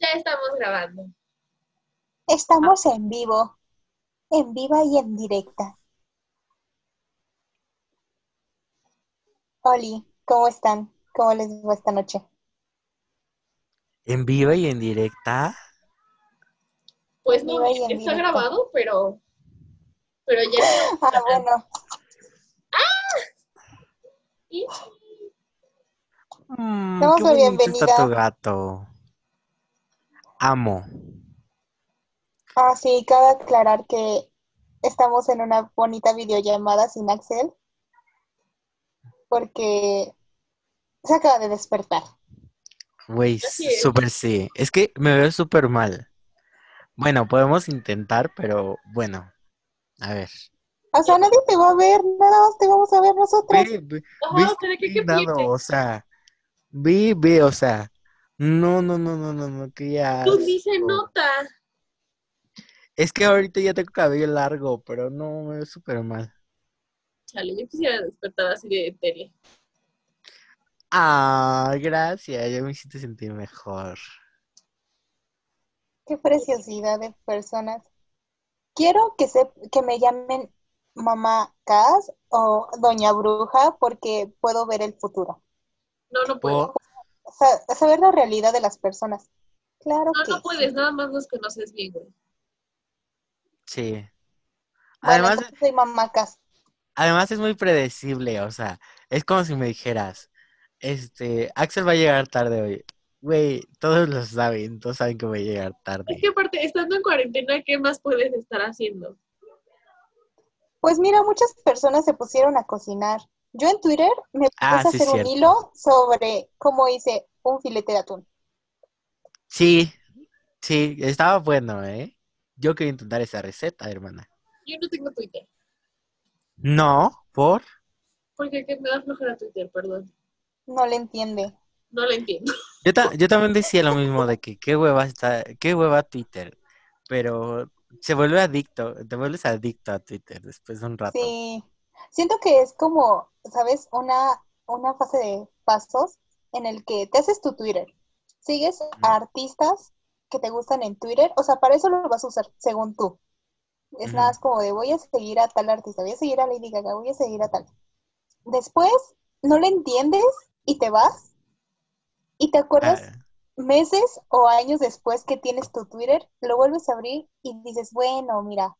Ya estamos grabando. Estamos en vivo, en viva y en directa. Oli, ¿cómo están? ¿Cómo les va esta noche? ¿En viva y en directa? Pues no, está grabado, pero. Pero ya. Ah, bueno, Y- Mm, Damos qué la bonito bienvenida. está tu gato. Amo. ah, sí, cabe aclarar que estamos en una bonita videollamada sin Axel, porque se acaba de despertar. Güey, Así súper sí. Es que me veo súper mal. Bueno, podemos intentar, pero bueno. A ver. O sea, nadie te va a ver, nada más te vamos a ver nosotros. Ve, ve, Ajá, ve o sea, ¿de qué, qué indignado, piensas? o sea. Ve, ve, o sea. No, no, no, no, no, no, que ya. Tú ni se nota. Es que ahorita ya tengo cabello largo, pero no, me veo súper mal. Chale, yo quisiera despertar así de tele. Ah, gracias, ya me hiciste sentir mejor. Qué preciosidad de personas. Quiero que, se, que me llamen Mamá Cas o Doña Bruja porque puedo ver el futuro. No, no puedes. Por- Sa- saber la realidad de las personas. Claro No, que no sí. puedes, nada más nos conoces bien, güey. Sí. Bueno, Además, entonces soy Mamá Cas. además es muy predecible, o sea, es como si me dijeras, este, Axel va a llegar tarde hoy. Güey, todos lo saben, todos saben que voy a llegar tarde. Es que aparte, estando en cuarentena, ¿qué más puedes estar haciendo? Pues mira, muchas personas se pusieron a cocinar. Yo en Twitter me puse Ah, a sí, hacer un hilo sobre cómo hice un filete de atún. Sí, sí, estaba bueno, ¿eh? Yo quería intentar esa receta, hermana. Yo no tengo Twitter. No, ¿por? Porque que me da flojera Twitter, perdón. No le entiende. No lo entiendo. Yo, ta- yo también decía lo mismo de que qué hueva está, qué hueva Twitter, pero se vuelve adicto, te vuelves adicto a Twitter después de un rato. Sí. Siento que es como, ¿sabes? Una, una fase de pasos en el que te haces tu Twitter. Sigues a artistas que te gustan en Twitter. O sea, para eso lo vas a usar, según tú. Es nada más como de voy a seguir a tal artista, voy a seguir a Lady Gaga, voy a seguir a tal. Después no le entiendes y te vas. Y te acuerdas meses o años después que tienes tu Twitter, lo vuelves a abrir y dices, bueno, mira,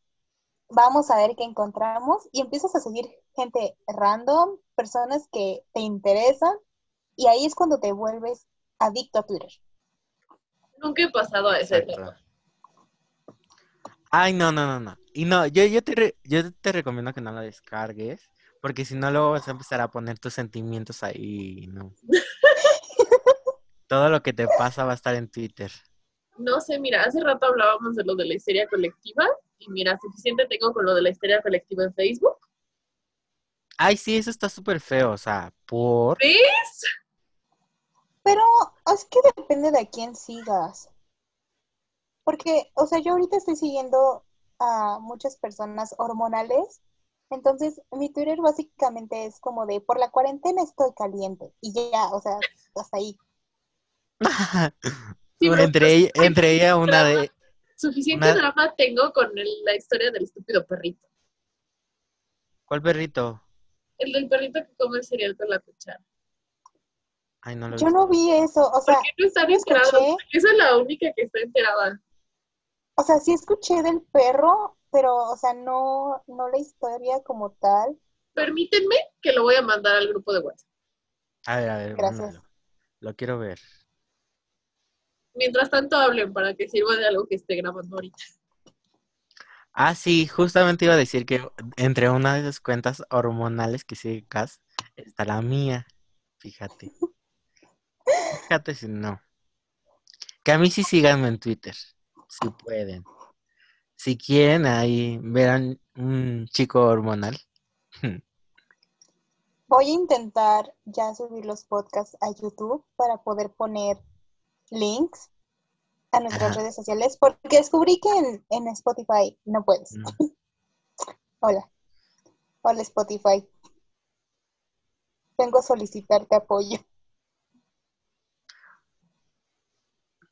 vamos a ver qué encontramos y empiezas a seguir gente random, personas que te interesan y ahí es cuando te vuelves adicto a Twitter. Nunca he pasado a ese tema. Ay, no, no, no, no. Y no, yo, yo, te re- yo te recomiendo que no lo descargues, porque si no luego vas a empezar a poner tus sentimientos ahí, ¿no? Todo lo que te pasa va a estar en Twitter. No sé, mira, hace rato hablábamos de lo de la histeria colectiva y mira, suficiente tengo con lo de la histeria colectiva en Facebook. Ay, sí, eso está súper feo, o sea, por... ¿Ves? Pero es que depende de a quién sigas. Porque, o sea, yo ahorita estoy siguiendo a muchas personas hormonales. Entonces, mi Twitter básicamente es como de, por la cuarentena estoy caliente. Y ya, o sea, hasta ahí. Sí, entre, ella, entre ella una de... Suficiente Una- drama tengo con el- la historia del estúpido perrito. ¿Cuál perrito? El del perrito que come cereal con la cuchara. Ay, no lo Yo no vi eso, o ¿Por sea, qué no están enterados? escuché, Esa es la única que está enterada. o sea, sí escuché del perro, pero, o sea, no, no la historia como tal. Permítanme que lo voy a mandar al grupo de WhatsApp. A ver, a ver, Gracias. Lo quiero ver. Mientras tanto hablen para que sirva de algo que esté grabando ahorita. Ah, sí, justamente iba a decir que entre una de esas cuentas hormonales que sigue Cas está la mía. Fíjate. Fíjate si no. Que a mí sí síganme en Twitter, si pueden. Si quieren, ahí verán un chico hormonal. Voy a intentar ya subir los podcasts a YouTube para poder poner links a nuestras Ajá. redes sociales, porque descubrí que en, en Spotify no puedes. Hola. Hola Spotify. Vengo a solicitarte apoyo.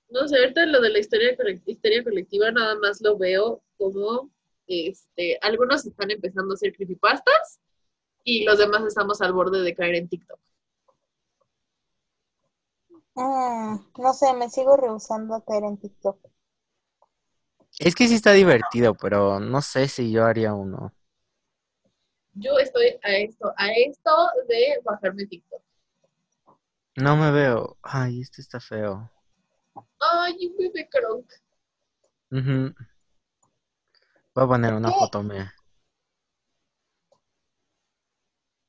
No sé, ahorita lo de la historia, histeria colectiva nada más lo veo como este, algunos están empezando a hacer creepypastas y los demás estamos al borde de caer en TikTok. Mm, no sé, me sigo rehusando a caer en TikTok. Es que sí está divertido, pero no sé si yo haría uno. Yo estoy a esto, a esto de bajarme TikTok. No me veo. Ay, este está feo. Ay, un bebé cronk. Ujú. Voy a poner una ¿Qué? foto mía.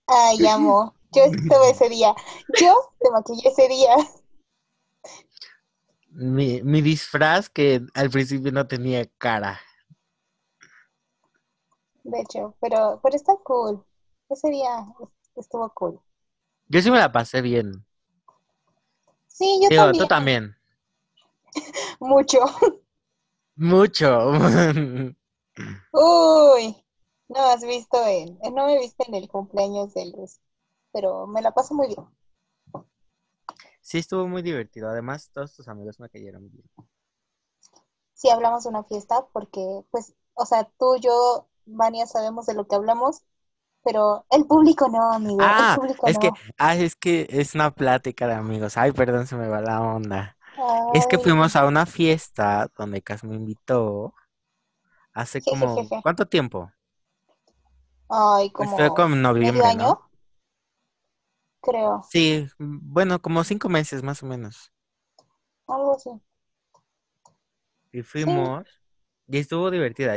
Ay, amo. Yo estuve ese día. Yo te maquillé ese día. Mi, mi disfraz que al principio no tenía cara. De hecho, pero, pero está cool. Ese día estuvo cool. Yo sí me la pasé bien. Sí, yo Digo, también. tú también. Mucho. Mucho. Uy. No has visto en, no me viste en el cumpleaños de Luz, pero me la paso muy bien. Sí, estuvo muy divertido. Además, todos tus amigos me cayeron bien. Sí hablamos de una fiesta porque, pues, o sea, tú, yo, Vania sabemos de lo que hablamos, pero el público no, amigo. Ah, el público es que, ah, es que es una plática de amigos. Ay, perdón, se me va la onda. Es que fuimos a una fiesta donde Cas me invitó hace como. ¿cuánto tiempo? Ay, Pues como fue como en noviembre, año. Creo, Sí, bueno, como cinco meses más o menos. algo así. Y fuimos y estuvo divertida.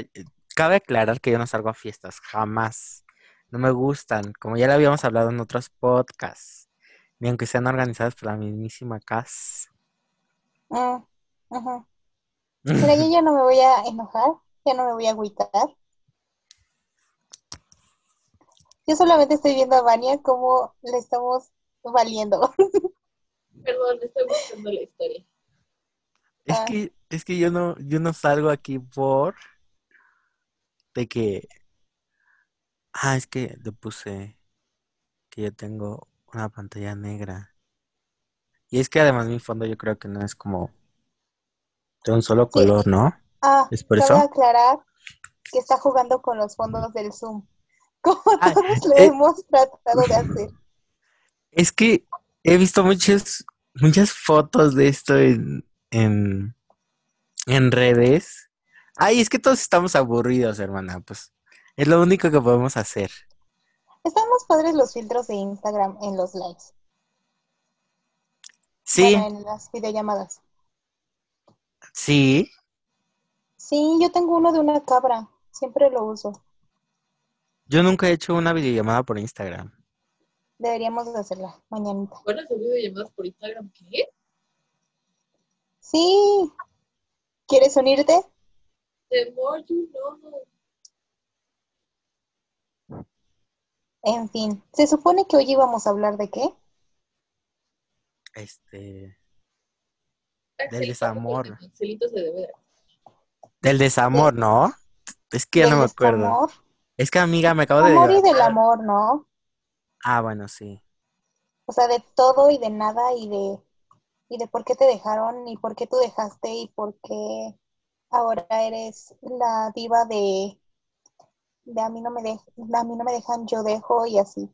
Cabe aclarar que yo no salgo a fiestas, jamás. No me gustan, como ya lo habíamos hablado en otros podcasts, ni aunque sean organizadas por la mismísima Cas. Mm, ujú. Mira, yo ya no me voy a enojar, ya no me voy a agüitar. Yo solamente estoy viendo a Vania cómo le estamos valiendo. Perdón, estoy buscando la historia. Es Ah. que, es que yo no, yo no salgo aquí por de que, ah, es que le puse que yo tengo una pantalla negra. Y es que además mi fondo yo creo que no es como de un solo Sí. color, ¿no? Ah, ¿Es por eso? aclarar que está jugando con los fondos del Zoom, como Ah, todos lo eh. hemos tratado de hacer. Es que he visto muchas, muchas fotos de esto en, en, en redes. Ay, es que todos estamos aburridos, hermana. Pues es lo único que podemos hacer. Están más padres los filtros de Instagram en los likes, Sí, bueno, en las videollamadas. sí. Sí, yo tengo uno de una cabra, siempre lo uso. Yo nunca he hecho una videollamada por Instagram. Deberíamos de hacerla mañanita. Bueno, se videollamadas por Instagram, ¿qué? Sí. ¿Quieres unirte? The more you know. En fin, se supone que hoy íbamos a hablar de qué? Este, Axelito, desamor. porque Axelito se debe de- del desamor, ¿no? Es que ya Del no me acuerdo. desamor. Es que amiga, me acabo de Amor y del amor, ¿no? Ah, bueno, sí. O sea, de todo y de nada y de y de por qué te dejaron y por qué tú dejaste y por qué ahora eres la diva de de a mí no me de, a mí no me dejan, yo dejo y así.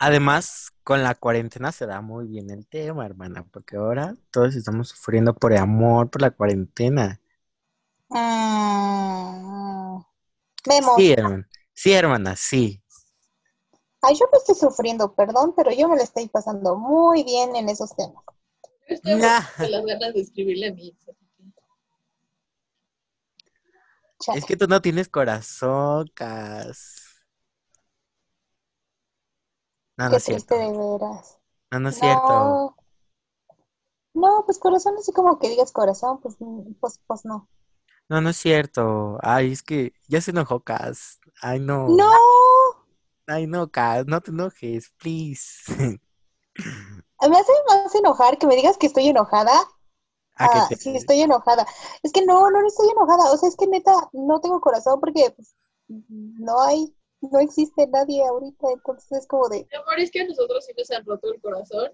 Además, con la cuarentena se da muy bien el tema, hermana, porque ahora todos estamos sufriendo por amor, por la cuarentena. Mm. Sí, hermana. Sí, hermana, sí. Ay, yo no estoy sufriendo, perdón, pero yo me la estoy pasando muy bien en esos temas. Yo estoy Nah. con las ganas de escribirle a mi ex. así que- Chale. Es que tú no tienes corazón, Cas. No, no Qué es cierto. triste de veras. No, no es cierto. No. No, pues corazón, así como que digas corazón, pues, pues, pues no. No, no es cierto. Ay, es que ya se enojó, Cas. Ay, no. ¡No! Ay, no, Cas, no te enojes, please. Me hace más enojar que me digas que estoy enojada. ¿A qué Ah, te- sí, estoy enojada. Es que no, no, no estoy enojada. O sea, es que neta, no tengo corazón porque pues, no hay, no existe nadie ahorita. Entonces es como de, Mi amor, es que a nosotros sí nos han roto el corazón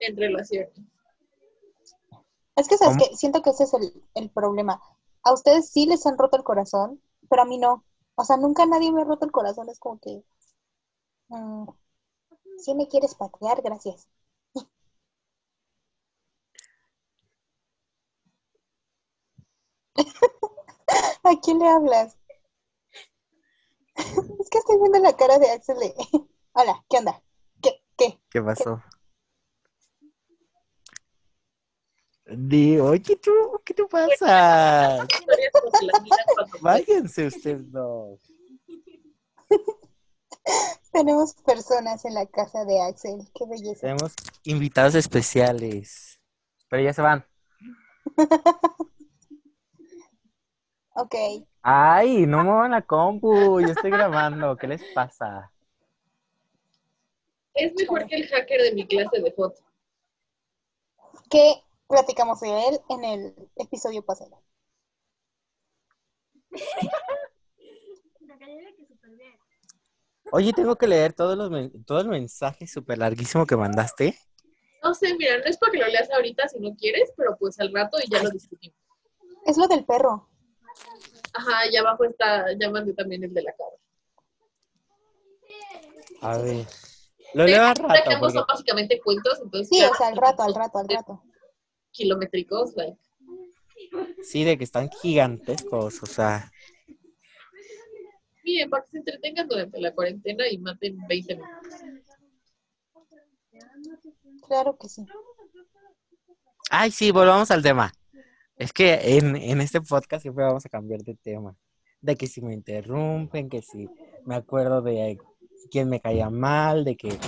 en relaciones. Es que, ¿sabes qué? Siento que ese es el, el problema. A ustedes sí les han roto el corazón, pero a mí no. O sea, nunca nadie me ha roto el corazón. Es como que... mm, sí me quieres patear, gracias. ¿A quién le hablas? Es que estoy viendo la cara de Axel. Hola, ¿qué onda? ¿Qué? ¿Qué? ¿Qué pasó? Di, oye, tú, ¿qué te pasa? Váyanse ustedes dos. Tenemos personas en la casa de Axel. Qué belleza. Tenemos invitados especiales. Pero ya se van. Ok. Ay, no muevan la compu. Yo estoy grabando. ¿Qué les pasa? Es mejor que el hacker de mi clase de foto. ¿Qué platicamos de él en el episodio pasado? Oye, tengo que leer todos los todo el mensaje súper larguísimo que mandaste. No sé, mira, no es para que lo leas ahorita si no quieres, pero pues al rato y ya lo discutimos. Es lo del perro. Ajá, y abajo está, ya mandé también el de la cabra. A ver. Lo leo al que rato. ambos Porque... son básicamente cuentos, entonces Sí, ya o sea, al rato, al rato, al rato. Kilométricos, like. Sí, de que están gigantescos. O sea, Miren, para que se entretengan durante la cuarentena y maten 20 minutos. Claro que sí. Ay, sí, volvamos al tema. Es que en, en este podcast siempre vamos a cambiar de tema. De que si me interrumpen, que si me acuerdo de quién me caía mal, de que...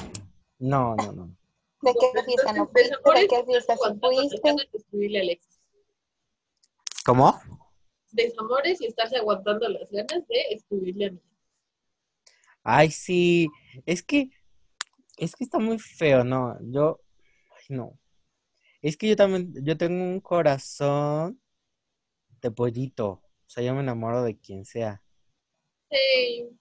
No, no, no. ¿De qué fiesta no fuiste? ¿De qué fiesta sí fuiste? Escribirle a Alexis. ¿Cómo? Desamores y estarse aguantando las ganas de escribirle a mí. Ay, sí. Es que... Es que está muy feo, ¿no? Yo... Ay, no. Es que yo también... Yo tengo un corazón de pollito. O sea, yo me enamoro de quien sea. Sí,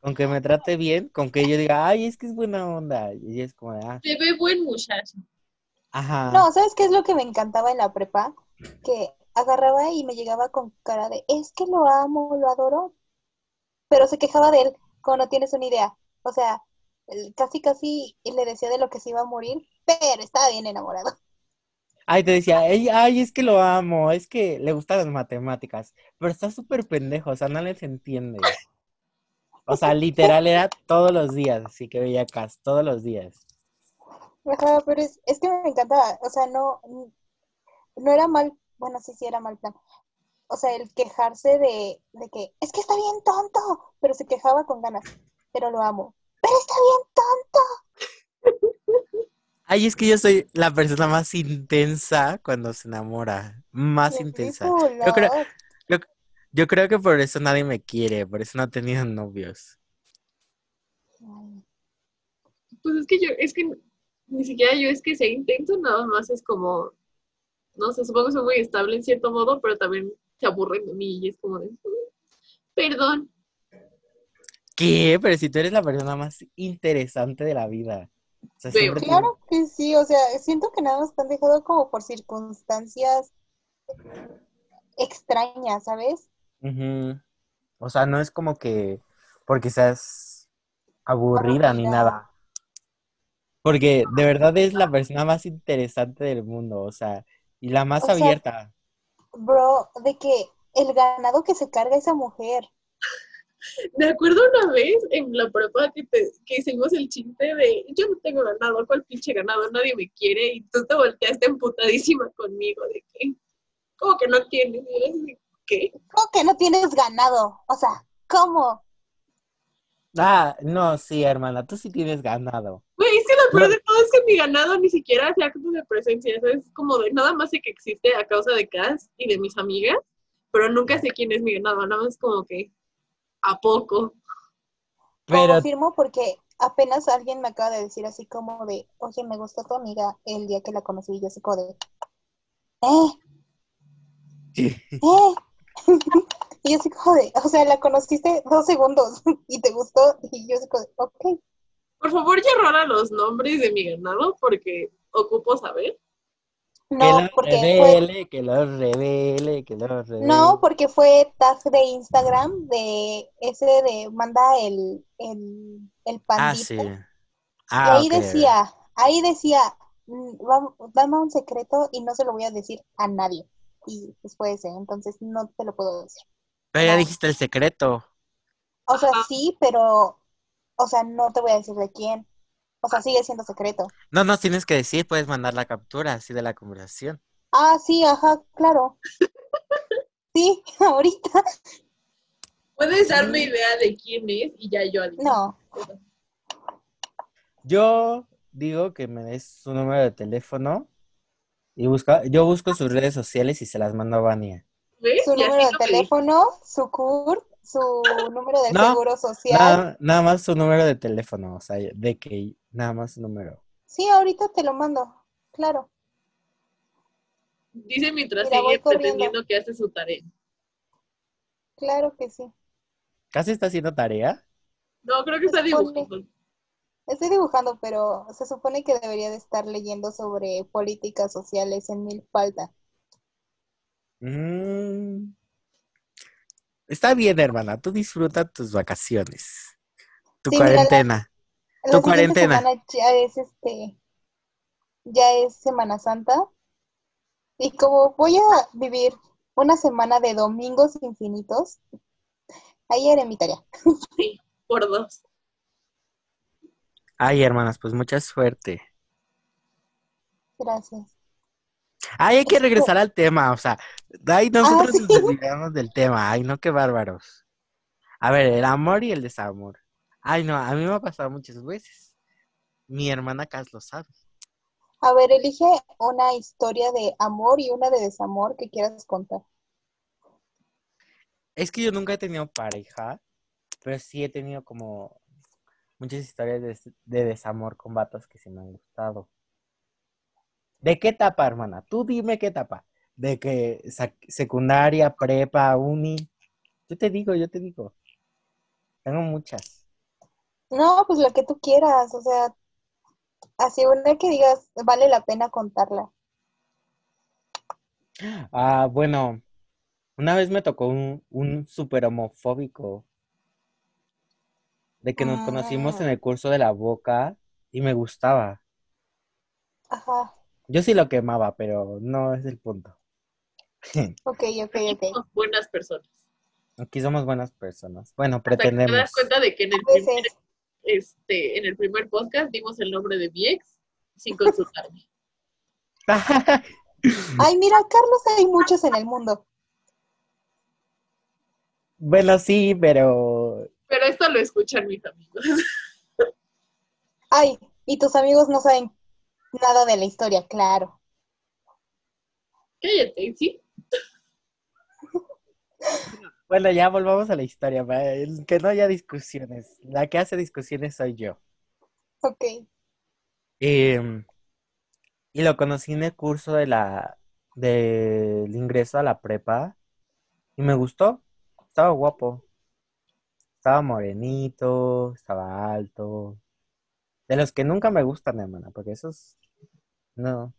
Con que me trate bien, con que yo diga, ay, es que es buena onda. Y es como ah, se ve buen muchacho. ajá. No, ¿sabes qué es lo que me encantaba en la prepa? Que agarraba y me llegaba con cara de, es que lo amo, lo adoro, pero se quejaba de él, como no tienes una idea. O sea, casi casi le decía de lo que se iba a morir, pero estaba bien enamorado. Ay, te decía, "Ey, ay, es que lo amo, es que le gustan las matemáticas, pero está súper pendejo, o sea, no les entiende. O sea, literal era todos los días, así que veía Cas, todos los días. Ajá, pero es, es que me encantaba, o sea, no, no era mal, bueno, sí, sí era mal plan. O sea, el quejarse de, de que, es que está bien tonto, pero se quejaba con ganas, pero lo amo. Pero está bien tonto. Ay, es que yo soy la persona más intensa cuando se enamora, más intensa. Yo creo, yo, creo que por eso nadie me quiere, por eso no he tenido novios. Pues es que yo, es que ni siquiera yo es que sea intenso, nada más es como, no sé, supongo que soy muy estable en cierto modo, pero también se aburren de mí y es como de, "Mm, perdón. ¿Qué? Pero si tú eres la persona más interesante de la vida. O sea, Veo. siempre tienes- Claro que sí, o sea, siento que nada más te han dejado como por circunstancias extrañas, ¿sabes? Ujú. O sea, no es como que porque seas aburrida ni nada. Porque de verdad es la persona más interesante del mundo, o sea, y la más O sea, abierta. Bro, de que el ganado que se carga esa mujer. Me acuerdo una vez en la prepa que, te- que hicimos el chiste de, yo no tengo ganado, ¿cuál pinche ganado? Nadie me quiere y tú te volteaste emputadísima conmigo de que, ¿cómo que no tienes? Y eres de, ¿qué? ¿Cómo que no tienes ganado? O sea, ¿cómo? Ah, no, sí, hermana, tú sí tienes ganado. Güey, es que lo peor de todo es que mi ganado ni siquiera hace actos de presencia, eso es como de nada más sé que existe a causa de Cass y de mis amigas, pero nunca sé quién es mi ganado, nada más como que a poco. Pero, Confirmo porque apenas alguien me acaba de decir así como de, oye, me gustó tu amiga el día que la conocí y yo así como de, eh, eh. y yo así como de, o sea, la conociste dos segundos y te gustó y yo así como de, ok. Por favor, ya rara los nombres de mi ganado porque ocupo saber. No, que lo porque fue, revele, que lo revele, que lo revele. no, porque fue tag de Instagram de ese de manda el, el, el Ah, pandita. sí. Y Ah, ahí ok. decía, ahí decía, mm, dame un secreto y no se lo voy a decir a nadie. Y pues fue ese, entonces no te lo puedo decir. Pero ya no. dijiste el secreto. O sea, Ajá. sí, pero, o sea, no te voy a decir de quién. O sea, sigue siendo secreto. No nos tienes que decir, puedes mandar la captura así de la conversación. Ah, sí, ajá, claro. Sí, ahorita. Puedes darme idea de quién es y ya yo adivino. No, Yo digo que me des su número de teléfono y busca, yo busco sus redes sociales y se las mando a Vania. ¿Ves? su número de teléfono, su CURP, su número No, seguro social. Nada, nada más su número de teléfono, o sea, de que nada más su número. Sí, ahorita te lo mando, claro. Dice mientras Mira, sigue pretendiendo que hace su tarea. Claro que sí. ¿Casi está haciendo tarea? No, creo que está dibujando. Estoy dibujando, pero se supone que debería de estar leyendo sobre políticas sociales en mil falta. Mm. Está bien, hermana, tú disfruta tus vacaciones, tu Sí, mira, la- cuarentena. La Tu cuarentena. ya es este, ya es Semana Santa. Y como voy a vivir una semana de domingos infinitos, ahí haré mi tarea. Sí, por dos. Ay, hermanas, pues mucha suerte. Gracias. Ay, hay que regresar al tema, o sea, ay, nosotros Ah, sí. nos desviamos del tema, ay, no, qué bárbaros. A ver, el amor y el desamor. Ay, no, a mí me ha pasado muchas veces. Mi hermana Cas lo sabe. A ver, elige una historia de amor y una de desamor que quieras contar. Es que yo nunca he tenido pareja, pero sí he tenido como muchas historias de, de desamor con vatos que sí me han gustado. ¿De qué etapa, hermana? Tú dime qué etapa. ¿De que secundaria, prepa, uni? Yo te digo, yo te digo. Tengo muchas. No, pues la que tú quieras, o sea, así una que digas, vale la pena contarla. Ah, bueno, una vez me tocó un, un súper homofóbico. De que nos conocimos en Ah. el curso de la boca y me gustaba. Ajá, Yo sí lo quemaba, pero no es el punto. ok, ok, ok. Somos buenas personas. Aquí somos buenas personas. Bueno, Hasta que te pretendemos. das cuenta de que en el, primer, este, en el primer podcast dimos el nombre de mi ex sin consultarme. ay, mira, Carlos, hay muchos en el mundo. bueno, sí, pero Pero esto lo escuchan mis amigos. Ay, y tus amigos no saben nada de la historia, claro. Cállate, ¿sí? bueno, ya volvamos a la historia, para que no haya discusiones. La que hace discusiones soy yo. Ok. Em, y lo conocí en el curso de la del ingreso a la prepa y me gustó. Estaba guapo. Estaba morenito, estaba alto. De los que nunca me gustan, hermana, porque esos no,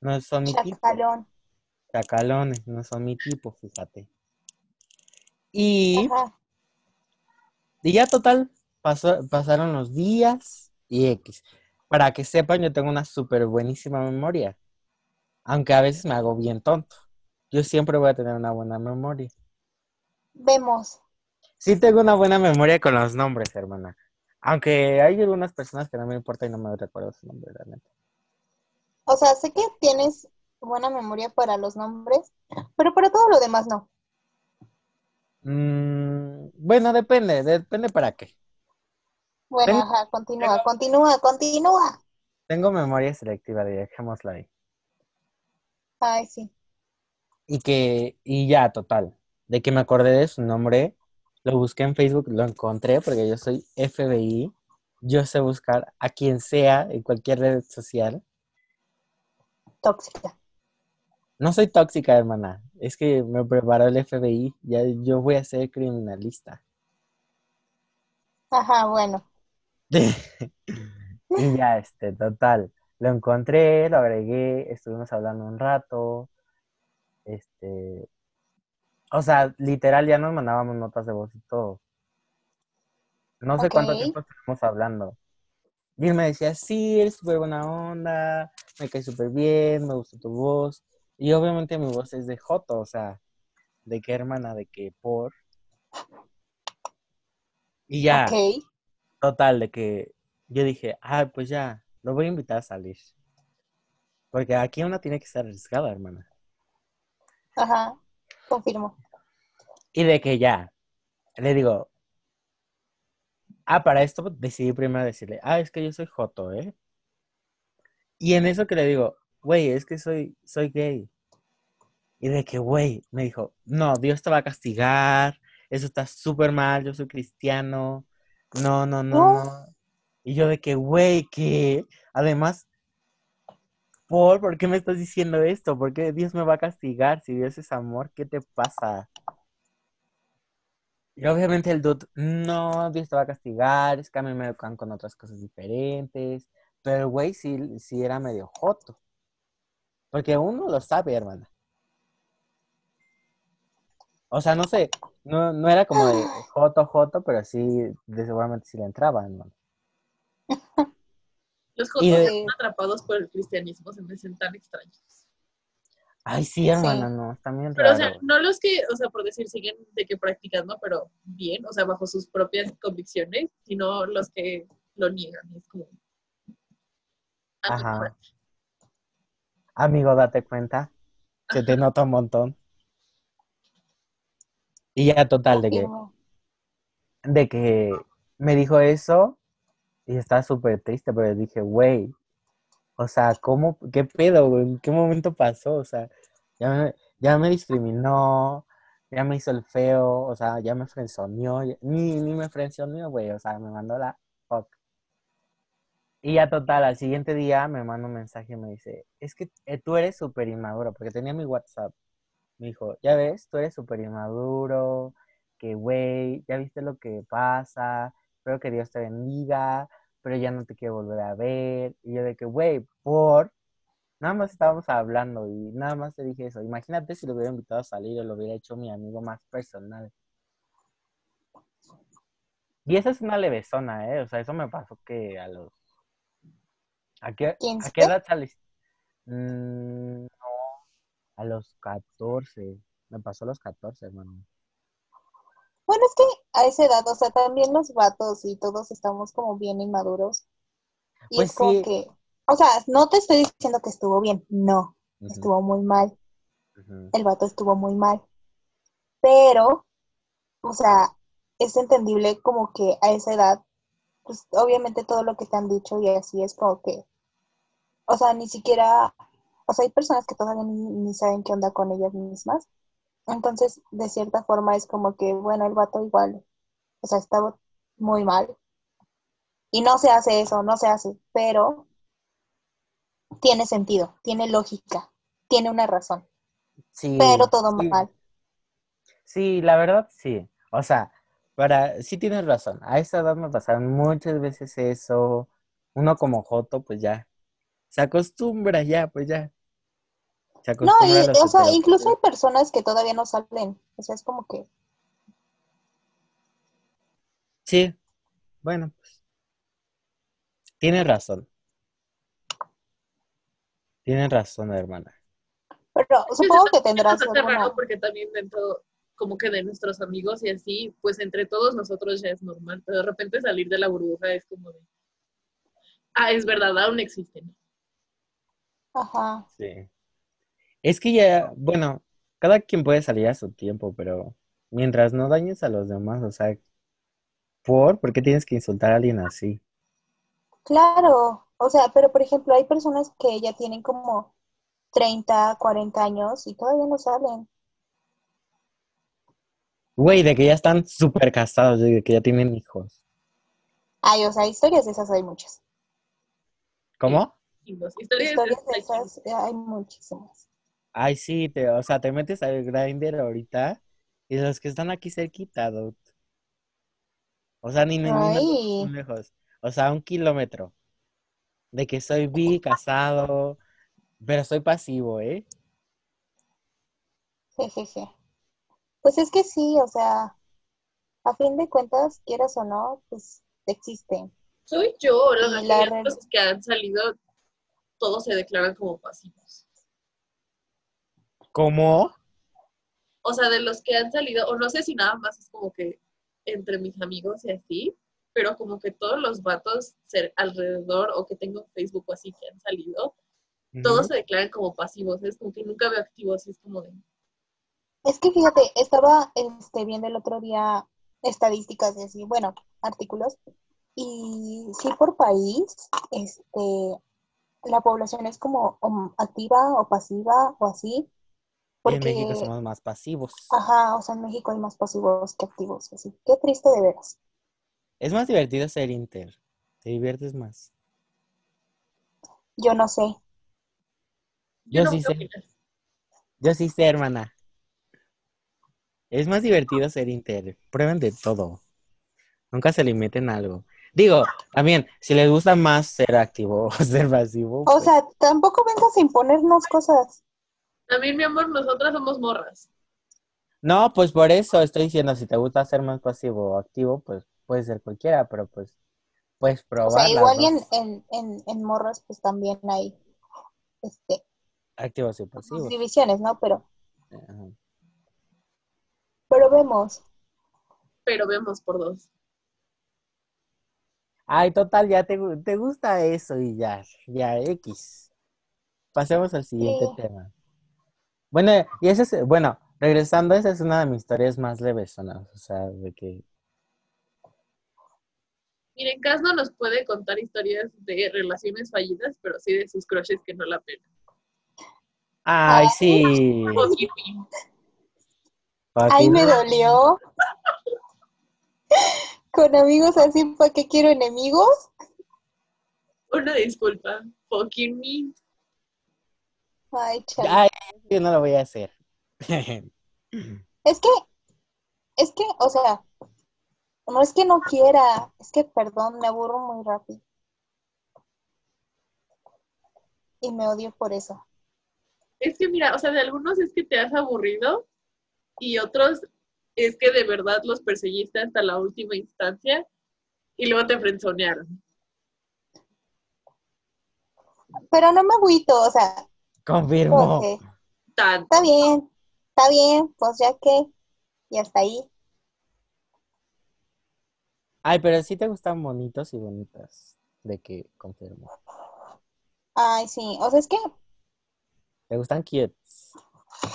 no son mi tipo. Chacalón. Chacalones, no son mi tipo, fíjate. Y, Ajá. y ya total, pasó- pasaron los días y X. Para que sepan, yo tengo una súper buenísima memoria. Aunque a veces me hago bien tonto. Yo siempre voy a tener una buena memoria. Vemos. Sí tengo una buena memoria con los nombres, hermana. Aunque hay algunas personas que no me importa y no me recuerdo su nombre, neta. O sea, sé que tienes buena memoria para los nombres, pero para todo lo demás no. Mm, bueno, depende, depende para qué. Bueno, Tengo- ajá, continúa, continúa, continúa. Tengo memoria selectiva, dejémoslo ahí. Ay, sí. Y que, y ya, total, de que me acordé de su nombre, lo busqué en Facebook, lo encontré, porque yo soy FBI, yo sé buscar a quien sea en cualquier red social. Tóxica. No soy tóxica, hermana, es que me preparó el FBI, ya yo voy a ser criminalista. Ajá, bueno. y ya, este, total. Lo encontré, lo agregué, estuvimos hablando un rato. Este. O sea, literal ya nos mandábamos notas de voz y todo. No sé cuánto tiempo estuvimos hablando. Y él me decía, sí, eres súper buena onda, me cae súper bien, me gusta tu voz. Y obviamente mi voz es de Joto, o sea, de qué hermana, de qué por. Y ya, total, de que yo dije, ah, pues ya, lo voy a invitar a salir. Porque aquí una tiene que estar arriesgada, hermana. Ajá. Confirmo. Y de que ya, le digo, ah, para esto decidí primero decirle, ah, es que yo soy Joto, ¿eh? Y en eso que le digo, güey, es que soy, soy gay. Y de que, güey, me dijo, no, Dios te va a castigar, eso está súper mal, yo soy cristiano, no, no, no, No. no. Y yo de que, güey, que además, Paul, ¿por qué me estás diciendo esto? ¿Por qué Dios me va a castigar? Si Dios es amor, ¿qué te pasa? Y obviamente el dude, no, Dios te va a castigar, es que a mí me educan con otras cosas diferentes. Pero el güey sí, sí era medio joto. Porque uno lo sabe, hermana. O sea, no sé, no, no era como de joto, joto, pero sí, de seguramente sí le entraba, hermano. Los jotos de- están atrapados por el cristianismo, se me hacen tan extraños. Ay, sí, hermana, no, está bien Pero, o sea, no los que, o sea, por decir, siguen de que practicando, pero bien, o sea, bajo sus propias convicciones, sino los que lo niegan. Es como. Ah, Ajá. Amigo, date cuenta. Se te nota un montón. Y ya total, de que, de que me dijo eso y estaba súper triste, pero dije, güey, o sea, ¿cómo, qué pedo, güey? ¿En qué momento pasó? O sea, ya me, ya me discriminó, ya me hizo el feo, o sea, ya me frenzoneó, ni, ni me frenzoneó, güey, o sea, me mandó la fuck. Y ya total, al siguiente día me manda un mensaje y me dice, es que eh, tú eres súper inmaduro, porque tenía mi WhatsApp. Me dijo, ya ves, tú eres súper inmaduro, que güey, ya viste lo que pasa, espero que Dios te bendiga, pero ya no te quiero volver a ver. Y yo de que, güey, por... Nada más estábamos hablando y nada más te dije eso. Imagínate si lo hubiera invitado a salir o lo hubiera hecho mi amigo más personal. Y esa es una levesona, ¿eh? O sea, eso me pasó que a los... ¿A qué, ¿Quién ¿a qué edad saliste? Mm, no, a los 14. Me pasó a los 14, hermano. Bueno, es que a esa edad, o sea, también los vatos y todos estamos como bien inmaduros. Y Pues es como sí. que, o sea, no te estoy diciendo que estuvo bien, no, estuvo muy mal, el vato estuvo muy mal. Pero, o sea, es entendible como que a esa edad, pues obviamente todo lo que te han dicho y así es como que, o sea, ni siquiera, o sea, hay personas que todavía ni, ni saben qué onda con ellas mismas. Entonces, de cierta forma es como que, bueno, el vato igual, o sea, estaba muy mal. Y no se hace eso, no se hace, pero tiene sentido, tiene lógica, tiene una razón, Sí, pero todo sí, mal. sí, la verdad sí. O sea, para, sí tienes razón. A esa edad me pasaron muchas veces eso. Uno como Joto, pues ya. Se acostumbra ya, pues ya. Se No, y, o sea, incluso hay personas que todavía no salen, o sea, es como que, Sí, bueno, pues tienes razón. Tienes razón, hermana. pero supongo que tendrás alguna, porque también dentro, como que de nuestros amigos y así, pues entre todos nosotros ya es normal, pero de repente salir de la burbuja es como de, ah, es verdad, aún existen. ajá, Sí. Es que ya, bueno, cada quien puede salir a su tiempo, pero mientras no dañes a los demás, o sea, ¿por? ¿Por qué tienes que insultar a alguien así? claro, o sea, pero por ejemplo, hay personas que ya tienen como 30, 40 años y todavía no salen. Güey, de que ya están súper casados, de que ya tienen hijos. Ay, o sea, historias de esas hay muchas. ¿Cómo? Historias, Historias de esas eh, hay muchísimas. Ay, sí, te, o sea, te metes al Grindr ahorita y los que están aquí cerquita, dude. O sea, ni, ni, ni lejos. O sea, un kilómetro. de que soy bi, casado, pero soy pasivo, ¿eh? Jejeje. Pues es que sí, o sea, a fin de cuentas, quieras o no, pues existen. Soy yo, la mayoría de cosas que han salido, todos se declaran como pasivos. ¿Cómo? O sea, de los que han salido, o no sé si nada más es como que entre mis amigos y así, pero como que todos los vatos alrededor o que tengo en Facebook o así que han salido, todos se declaran como pasivos. Es como que nunca veo activos, es como de. Es que fíjate, estaba este, viendo el otro día estadísticas y así, bueno, artículos, y sí por país, este, la población es como um, activa o pasiva o así, Y en porque, México somos más pasivos. ajá, o sea, en México hay más pasivos que activos, así, qué triste de veras. Es más divertido ser inter. Te diviertes más. Yo no sé, Yo no sí sé. Yo sí sé, hermana. Es más divertido ser inter. Prueben de todo. Nunca se limiten a algo. Digo, también, si les gusta más ser activo o ser pasivo, o pues, sea, tampoco vengas a imponernos cosas. También, mi amor, nosotras somos morras. no, pues por eso estoy diciendo, si te gusta ser más pasivo o activo, pues puede ser cualquiera, pero pues puedes O probar sea, las igual y en, en, en, en morras, pues también hay, este, activos y pasivos. divisiones, ¿no? Pero, Ajá. pero vemos. Pero vemos por dos. Ay, total, ya te, te gusta eso y ya, ya, X. Pasemos al siguiente Sí. tema. Bueno, y ese es, bueno, regresando, esa es una de mis historias más levesonas, o sea, de que, Miren, Cas no nos puede contar historias de relaciones fallidas, pero sí de sus crushes que no la pelan. ay, sí. Fucking me. Ahí me fucking- dolió. Con amigos así, ¿para qué quiero enemigos? Una disculpa. Fucking me. Ay. Ay, yo no lo voy a hacer. Es que, es que, o sea, no es que no quiera, es que, perdón, me aburro muy rápido. Y me odio por eso. Es que mira, o sea, de algunos es que te has aburrido y otros es que de verdad los perseguiste hasta la última instancia y luego te frenzonearon. Pero no me agüito, o sea, Confirmo. está bien, está bien, pues ya que, y hasta ahí. Ay, pero sí te gustan bonitos y bonitas. De que confirmo. Ay, sí, o sea, es que Te gustan cutes.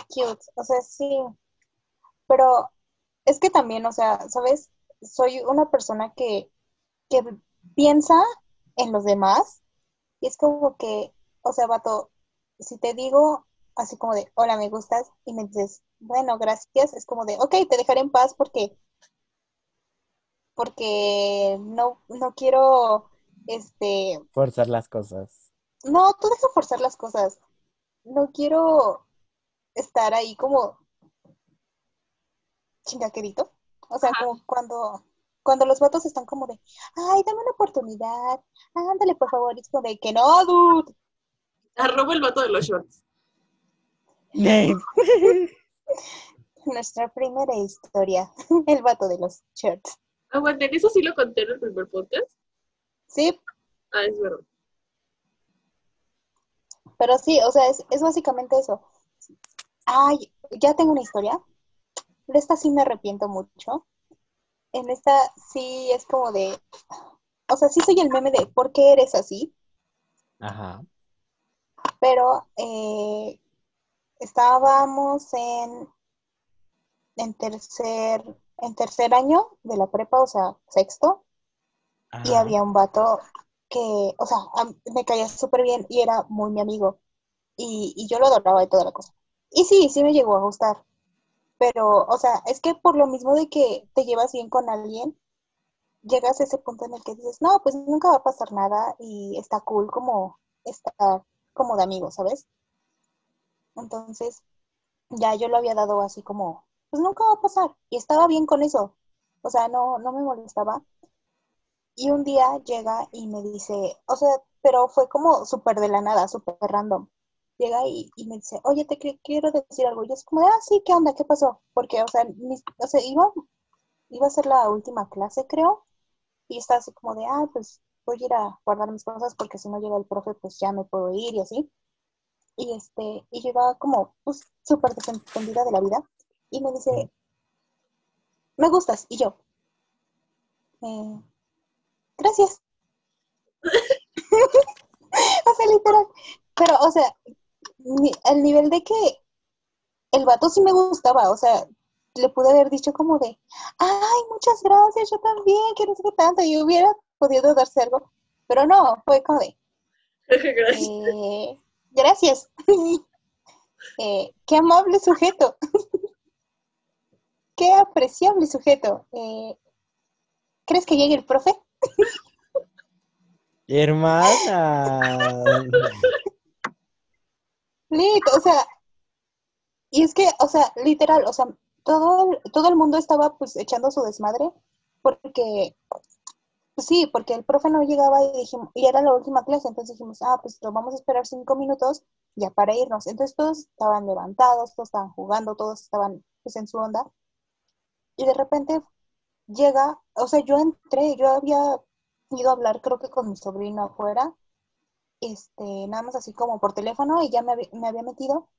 cute, o sea, sí. Pero es que también, o sea, ¿sabes? Soy una persona que, que piensa en los demás y es como que, o sea, vato, si te digo así como de, hola, me gustas, y me dices, bueno, gracias, es como de, ok, te dejaré en paz porque, porque no, no quiero, este, Forzar las cosas. no, tú deja forzar las cosas. No quiero estar ahí como chingaquerito. O sea, Ajá. como cuando, cuando los vatos están como de, ay, dame una oportunidad, ándale, por favor, y es como de que no, dude. Arroba el vato de los shorts. Nuestra primera historia, el vato de los shirts. Aguanten, eso sí lo conté en el primer podcast. Sí, Ah, es verdad. pero sí, o sea, es, es básicamente eso. Ay, ya tengo una historia. De esta sí me arrepiento mucho. En esta sí es como de, o sea, sí soy el meme de ¿por qué eres así? Ajá. Pero eh, estábamos en, en tercer, en tercer año de la prepa, o sea, sexto, y había un vato que, o sea, me caía súper bien y era muy mi amigo. Y, y yo lo adoraba y toda la cosa. Y sí, sí me llegó a gustar. Pero, o sea, es que por lo mismo de que te llevas bien con alguien, llegas a ese punto en el que dices, no, pues nunca va a pasar nada y está cool como estar como de amigos, ¿sabes? Entonces, ya yo lo había dado así como, pues nunca va a pasar. Y estaba bien con eso. O sea, no, no me molestaba. Y un día llega y me dice, o sea, pero fue como súper de la nada, súper random. Llega y, me dice, oye, te quiero decir algo. Y es como, de, ah, sí, ¿qué onda? ¿Qué pasó? Porque, o sea, iba, iba a ser la última clase, creo, y estaba así como de, ah, pues voy a ir a guardar mis cosas porque si no llega el profe, pues ya me puedo ir y así. Y este, y yo iba como, pues, súper desentendida de la vida. Y me dice, me gustas. Y yo, eh, gracias. o sea, literal. Pero, o sea, al nivel de que el vato sí me gustaba, o sea, le pude haber dicho como de, ay, muchas gracias, yo también, que no tanto, y hubiera podido darse algo, pero no, fue como de, Gracias. eh, gracias. Eh, qué amable sujeto. qué apreciable sujeto. Eh, ¿Crees que llegue el profe? Hermana. Lit, o sea, y es que, o sea, literal, o sea, todo, el- todo el mundo estaba pues echando su desmadre porque, sí, porque el profe no llegaba y dijimos, y era la última clase, entonces dijimos, ah, pues lo vamos a esperar cinco minutos ya para irnos. Entonces todos estaban levantados, todos estaban jugando, todos estaban pues en su onda. Y de repente llega, o sea, yo entré, yo había ido a hablar creo que con mi sobrino afuera, este, nada más así como por teléfono y ya me, había- me había metido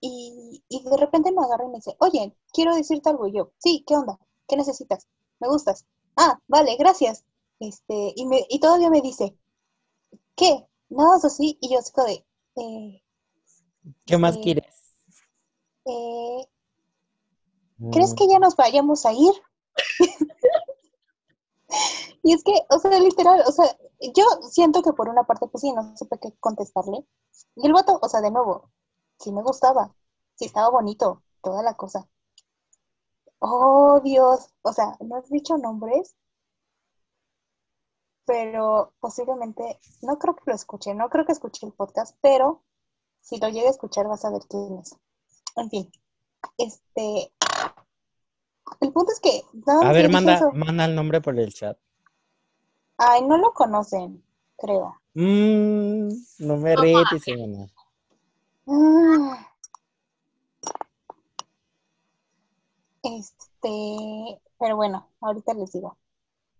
y, y de repente me agarra y me dice, oye, quiero decirte algo. Y yo, sí, ¿qué onda? ¿Qué necesitas? ¿Me gustas? Ah, vale, gracias. Este, y, me, y todavía me dice, ¿qué? Nada más así. Y yo así como de, eh, ¿Qué más Sí. quieres? eh, ¿crees Mm, que ya nos vayamos a ir? y es que, o sea, literal, o sea, yo siento que por una parte, pues sí, no supe qué contestarle. Y el vato, o sea, de nuevo, sí me gustaba, sí estaba bonito, toda la cosa. Oh, Dios, o sea, no has dicho nombres, pero posiblemente, no creo que lo escuche, no creo que escuche el podcast, pero si lo llegue a escuchar vas a ver quién es. En fin, este, el punto es que A ver, manda, eso. manda el nombre por el chat. Ay, no lo conocen, creo. Mm, no me retes. Mm. Este, pero bueno, ahorita les digo.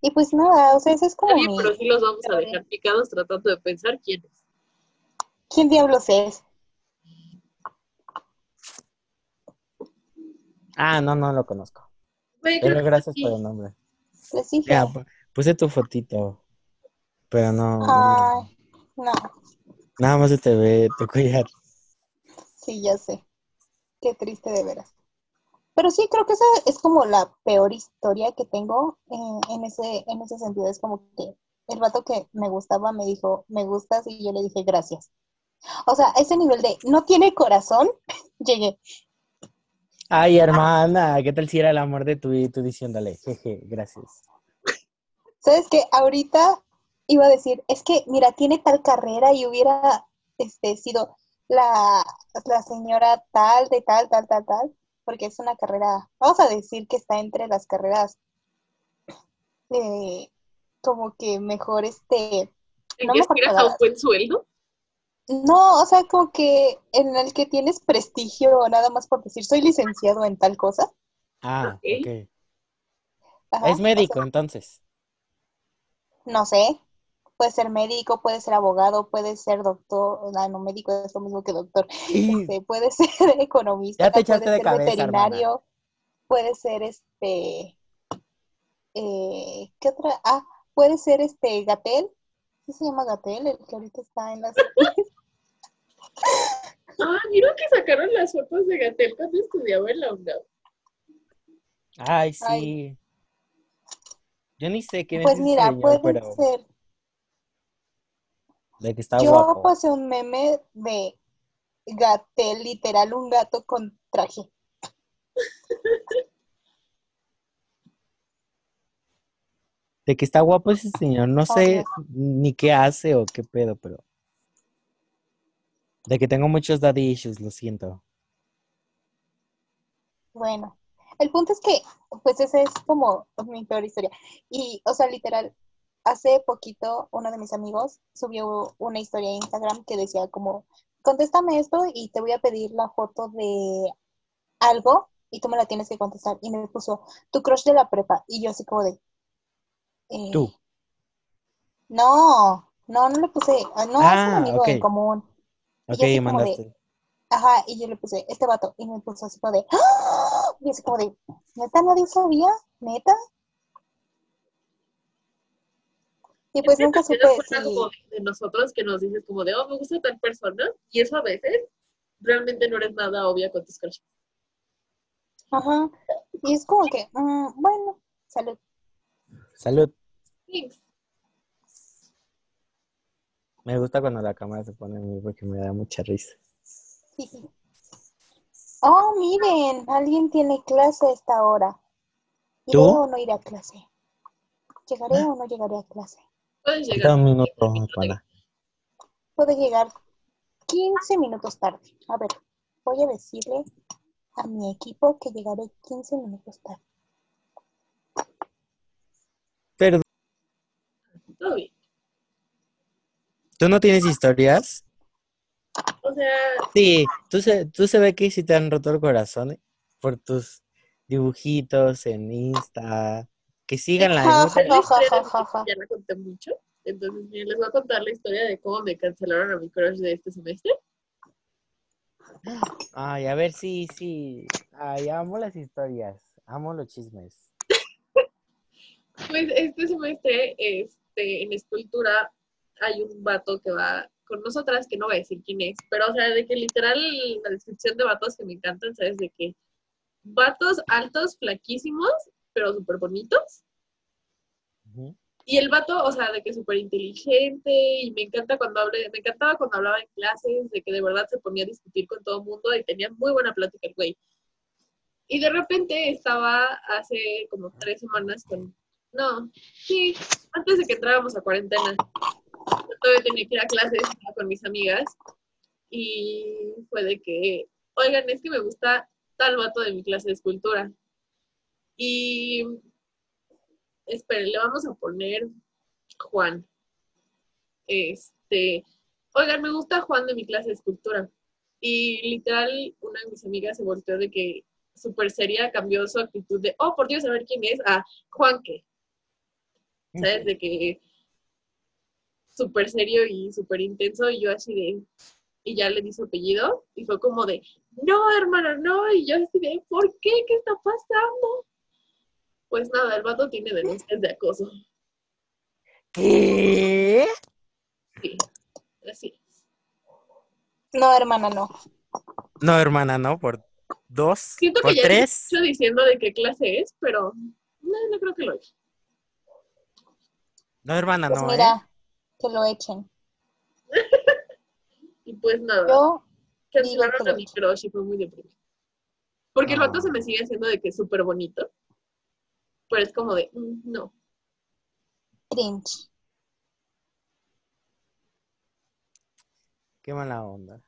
Y pues nada, o sea, ese es como Nadie, mi... pero sí los vamos a dejar picados tratando de pensar quién es. ¿Quién diablos es? Ah, no, no lo conozco. Creo Pero gracias sí. por el nombre. Les dije. Ya, pu- puse tu fotito. Pero no, no, Ay, no, nada más se te ve tu collar. sí, ya sé. Qué triste de veras. Pero sí, creo que esa es como la peor historia que tengo eh, en ese, en ese sentido. Es como que el vato que me gustaba me dijo, me gustas, y yo le dije, gracias. O sea, a ese nivel de no tiene corazón, llegué. Ay, hermana, ¿qué tal si era el amor de tu vida y tú diciéndole, jeje, gracias? ¿Sabes qué? Ahorita iba a decir, es que, mira, tiene tal carrera y hubiera este, sido la, la señora tal, de tal, tal, tal, tal, porque es una carrera, vamos a decir que está entre las carreras eh, como que mejor, este, ¿En no aspiras a un buen sueldo? No, o sea, como que en el que tienes prestigio, nada más por decir, soy licenciado en tal cosa. Ah, Ok. ok. Ajá, Es o médico, sea, entonces. no sé, puede ser médico, puede ser abogado, puede ser doctor, no, no, médico es lo mismo que doctor. Este, puede ser economista, Ya te puede ser cabeza, veterinario, puede ser este, eh, ¿qué otra? Ah, puede ser este Gatel, ¿sí se llama Gatel? El que ahorita está en las... Ah, ¿vieron que sacaron las fotos de Gatel cuando estudiaba en la UNAM? Ay, sí. Ay. Yo ni sé quién Pues mira, puede pero ser. De que está Yo guapo. pasé un meme de Gatel, literal, un gato con traje. De que está guapo ese señor. No sé ni qué hace o qué pedo, pero. De que tengo muchos daddy issues, lo siento. Bueno, el punto es que, pues esa es como mi peor historia. Y, o sea, literal, hace poquito uno de mis amigos subió una historia en Instagram que decía como, contéstame esto y te voy a pedir la foto de algo y tú me la tienes que contestar. Y me puso, tu crush de la prepa. Y yo así como de... eh, Tú. No, no, no le puse, ah, no, es un Ah, amigo en común. Y Ok, así como de- mandaste. Ajá, y yo le puse, este vato, y me puso así como de, ¡Ah! y así como de, ¿neta nadie sabía? ¿Neta? Y pues nunca supe si, como de nosotros que nos dices como de, oh, me gusta tal persona, y eso a veces realmente no eres nada obvia con tus crushes. ajá, y es como que, mm, bueno, salud. Salud. Thanks. Me gusta cuando la cámara se pone en mí porque me da mucha risa. Oh, miren, alguien tiene clase a esta hora. ¿Iré ¿Tú? o no iré a clase? ¿Llegaré o no llegaré a clase? Puedes llegar. un minuto. Puedo llegar 15 minutos tarde. A ver, voy a decirle a mi equipo que llegaré 15 minutos tarde. Todo bien. ¿tú no tienes historias? O sea, Sí, tú se, tú se ve que sí te han roto el corazón ¿eh? por tus dibujitos en Insta. Que sigan la ja. ya la conté mucho. Entonces, miren, les voy a contar la historia de cómo me cancelaron a mi crush de este semestre. Ay, a ver, sí, sí. Ay, amo las historias. Amo los chismes. Pues este semestre, este, en escultura, hay un vato que va con nosotras, que no voy a decir quién es, pero o sea, de que literal la descripción de vatos que me encantan, ¿sabes? De que vatos altos, flaquísimos, pero súper bonitos. Y el vato, o sea, de que súper inteligente y me encanta cuando hable, me encantaba cuando hablaba en clases, de que de verdad se ponía a discutir con todo el mundo y tenía muy buena plática el güey. Y de repente estaba hace como tres semanas con, no, sí, antes de que entráramos a cuarentena, yo todavía tenía que ir a clases con mis amigas y fue de que, oigan, es que me gusta tal vato de mi clase de escultura. Y esperen, le vamos a poner Juan. Este, oigan, me gusta Juan de mi clase de escultura. Y literal, una de mis amigas se volteó de que súper seria cambió su actitud de, oh, por Dios, a ver quién es, a Juan qué. ¿Sabes? De que súper serio y súper intenso y yo así de, y ya le di su apellido y fue como de, no, hermana, no, y yo así de, ¿por qué? ¿Qué está pasando? Pues nada, el vato tiene denuncias de acoso. ¿Qué? Sí, así. No, hermana, no. No, hermana, no, por dos, Siento por que ya tres. estoy diciendo de qué clase es, pero no, no creo que lo es. No, hermana, Pues no, ¿eh? mira, que lo echen. Y pues nada, Yo, cancelaron a mi crush y fue muy deprimente. Porque el vato se me sigue haciendo de que es súper bonito, pero es como de, mm, no. cringe. Qué mala onda.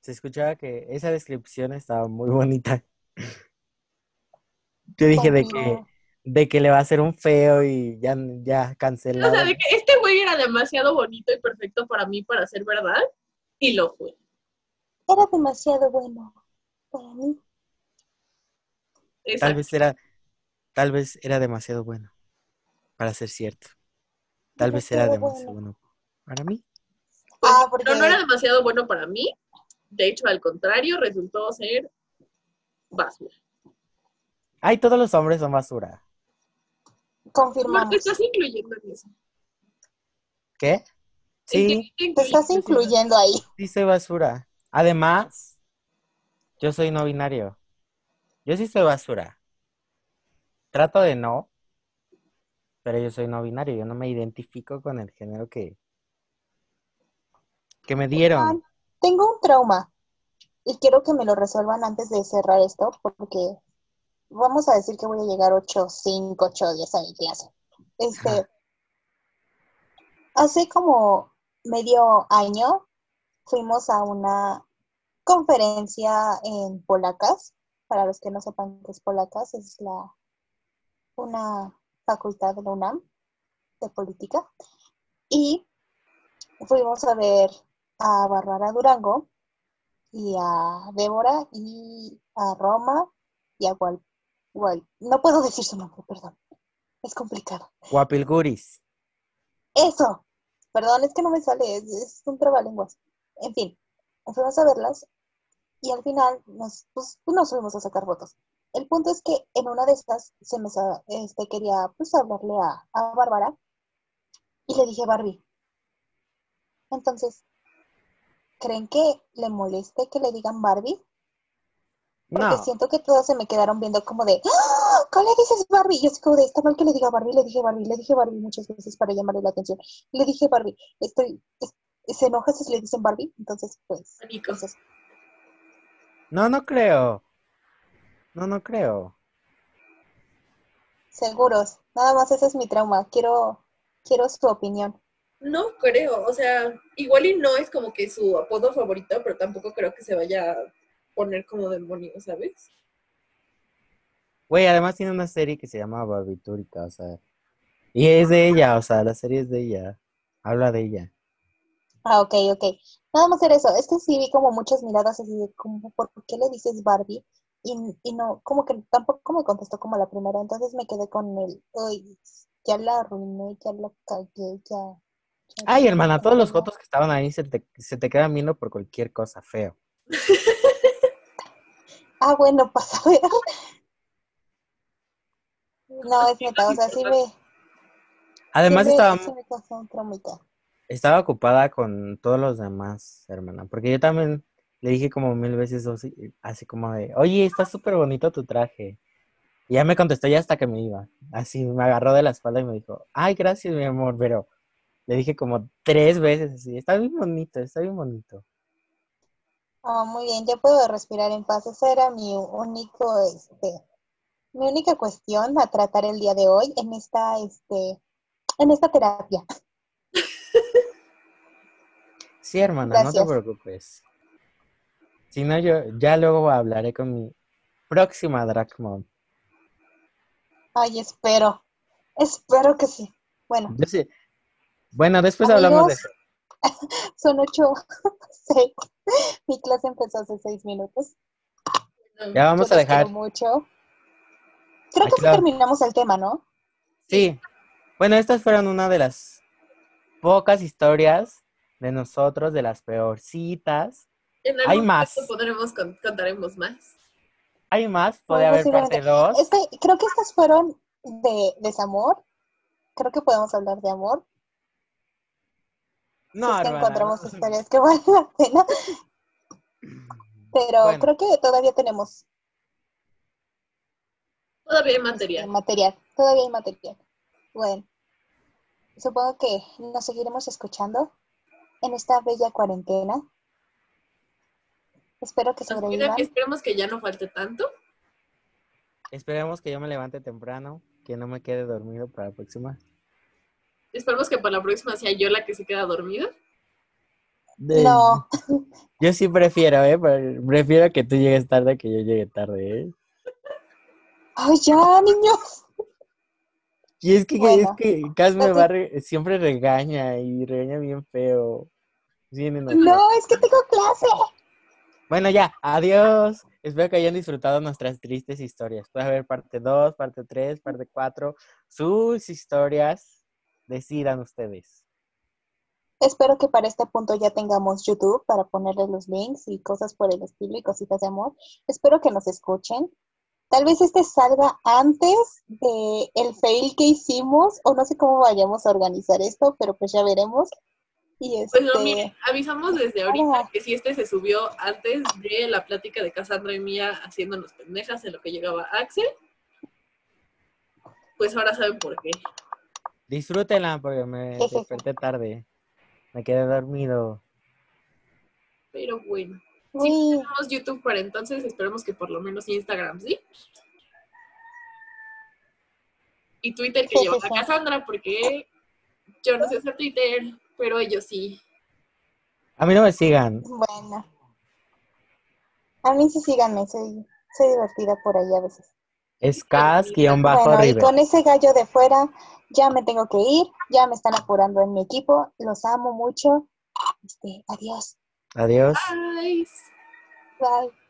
Se escuchaba que esa descripción estaba muy bonita. Yo dije de que, de que le va a hacer un feo y ya, ya O cancelado. sea, de que este güey era demasiado bonito y perfecto para mí para ser verdad, y lo fue. Era demasiado bueno para mí. Tal vez era, tal vez era demasiado bueno para ser cierto. Tal vez era Demasiado bueno. para mí. Pues, Ah, no, porque- no era demasiado bueno para mí. De hecho, al contrario, resultó ser basura. Ay, todos los hombres son basura. ¿Por Confirmamos. te estás incluyendo en eso? ¿Qué? ¿En Sí, qué Te estás incluyendo ahí. sí soy basura. Además, yo soy no binario. Yo sí soy basura. Trato de no, pero yo soy no binario. Yo no me identifico con el género que, que me dieron. Tengo un trauma y quiero que me lo resuelvan antes de cerrar esto porque vamos a decir que voy a llegar 8, 5, 8 días a mi clase. Este, Ajá. hace como medio año fuimos a una conferencia en Polacas. Para los que no sepan qué es Polacas, es la una facultad de la UNAM. de política. Y fuimos a ver a Bárbara Durango y a Débora y a Roma y a Wal, Wal- No puedo decir su nombre, perdón. Es complicado. Guapilguris. Eso. Perdón, es que no me sale, es, es un trabalenguas. En fin, fuimos a verlas y al final nos, pues, nos fuimos a sacar fotos. El punto es que en una de estas se me este, quería pues hablarle a, a Bárbara y le dije Barbie. Entonces, ¿creen que le moleste que le digan Barbie? Porque No, siento que todos se me quedaron viendo como de, ¡Ah! ¿cómo le dices Barbie? Y yo así como de, está mal que le diga Barbie, le dije Barbie, le dije Barbie muchas veces para llamarle la atención. Le dije Barbie, estoy, es- se enoja si le dicen Barbie, entonces pues, pues eso. no, no creo. No, no creo. seguros. Nada más ese es mi trauma. Quiero, quiero su opinión. No creo, o sea, igual y no es como que su apodo favorito, pero tampoco creo que se vaya a poner como demonio, ¿sabes? Güey, además tiene una serie que se llama Barbitúrica, o sea. Y es de ella, o sea, la serie es de ella. Habla de ella. Ah, ok, ok. Nada más era eso. Es que sí vi como muchas miradas así de como, ¿por qué le dices Barbie? Y, y no, como que tampoco me contestó como la primera. Entonces me quedé con el, uy, ya la arruiné, ya la cagué, ya. ya Ay, hermana, todos los cagué". fotos que estaban ahí se te, se te quedan viendo por cualquier cosa feo. Ah, bueno, pasa a ver. No, es neta, o sea, sí me, Además sí me, estaba, sí me causó un traumita. estaba ocupada con todos los demás, hermana, porque yo también le dije como mil veces así, así como de, oye, está súper bonito tu traje. Y ya me contestó ya hasta que me iba. Así me agarró de la espalda y me dijo, ay, gracias, mi amor, pero le dije como tres veces así, está bien bonito, está bien bonito. Ah, muy bien, ya puedo respirar en paz. Esa era mi único, este, mi única cuestión a tratar el día de hoy en esta, este, en esta terapia. Sí, hermana, no te preocupes. Si no, yo ya luego hablaré con mi próxima drag mom. Ay, espero, espero que sí. Bueno, Yo sí- Bueno, después hablamos de eso. son ocho, seis. Mi clase empezó hace seis minutos. Ya vamos Yo a dejar. mucho. Creo que sí terminamos el tema, ¿no? Sí. Bueno, estas fueron una de las pocas historias de nosotros, de las peorcitas. En Hay más. momento podremos con- contaremos más. Hay más, puede haber parte posiblemente. 2. Este, creo que estas fueron de desamor. Creo que podemos hablar de amor. No, si es que hermana, encontramos no. historias que valen la pena. Pero Bueno. creo que todavía tenemos Todavía hay este, material. material. Todavía hay material. Bueno, supongo que nos seguiremos escuchando en esta bella cuarentena. Espero que sobrevivan. Esperemos que ya no falte tanto. Esperemos que yo me levante temprano, que no me quede dormido para la próxima. Esperemos que para la próxima sea yo la que se queda dormida. De- No, Yo sí prefiero, ¿eh? Pre- Prefiero que tú llegues tarde que yo llegue tarde, ¿eh? ay, ya, niños. Y es que, Bueno, es que Cas me va a re- siempre regaña y regaña bien feo. Bien. No, es que tengo clase. Bueno, ya, adiós. Espero que hayan disfrutado nuestras tristes historias. Puede haber parte 2, parte 3, parte 4. Sus historias decidan ustedes. Espero que para este punto ya tengamos YouTube para ponerle los links y cosas por el estilo y cositas de amor. Espero que nos escuchen. Tal vez este salga antes de el fail que hicimos o no sé cómo vayamos a organizar esto, pero pues ya veremos. Y este, Pues no, miren, avisamos desde ahorita Ah. que si este se subió antes de la plática de Cassandra y mía haciéndonos pendejas en lo que llegaba Axel, pues ahora saben por qué. Disfrútenla porque me desperté tarde. Me quedé dormido. Pero bueno, uy, tenemos YouTube para entonces, esperemos que por lo menos Instagram, ¿sí? Y Twitter que Sí, lleva sí, a. Cassandra, porque yo no sé hacer Twitter, pero ellos sí. A mí no me sigan. bueno. A mí sí síganme, soy, soy divertida por ahí a veces. Es Cas-River. Bueno, y con ese gallo de fuera ya me tengo que ir, ya me están apurando en mi equipo, los amo mucho. Este, adiós. Adiós. Bye. Bye.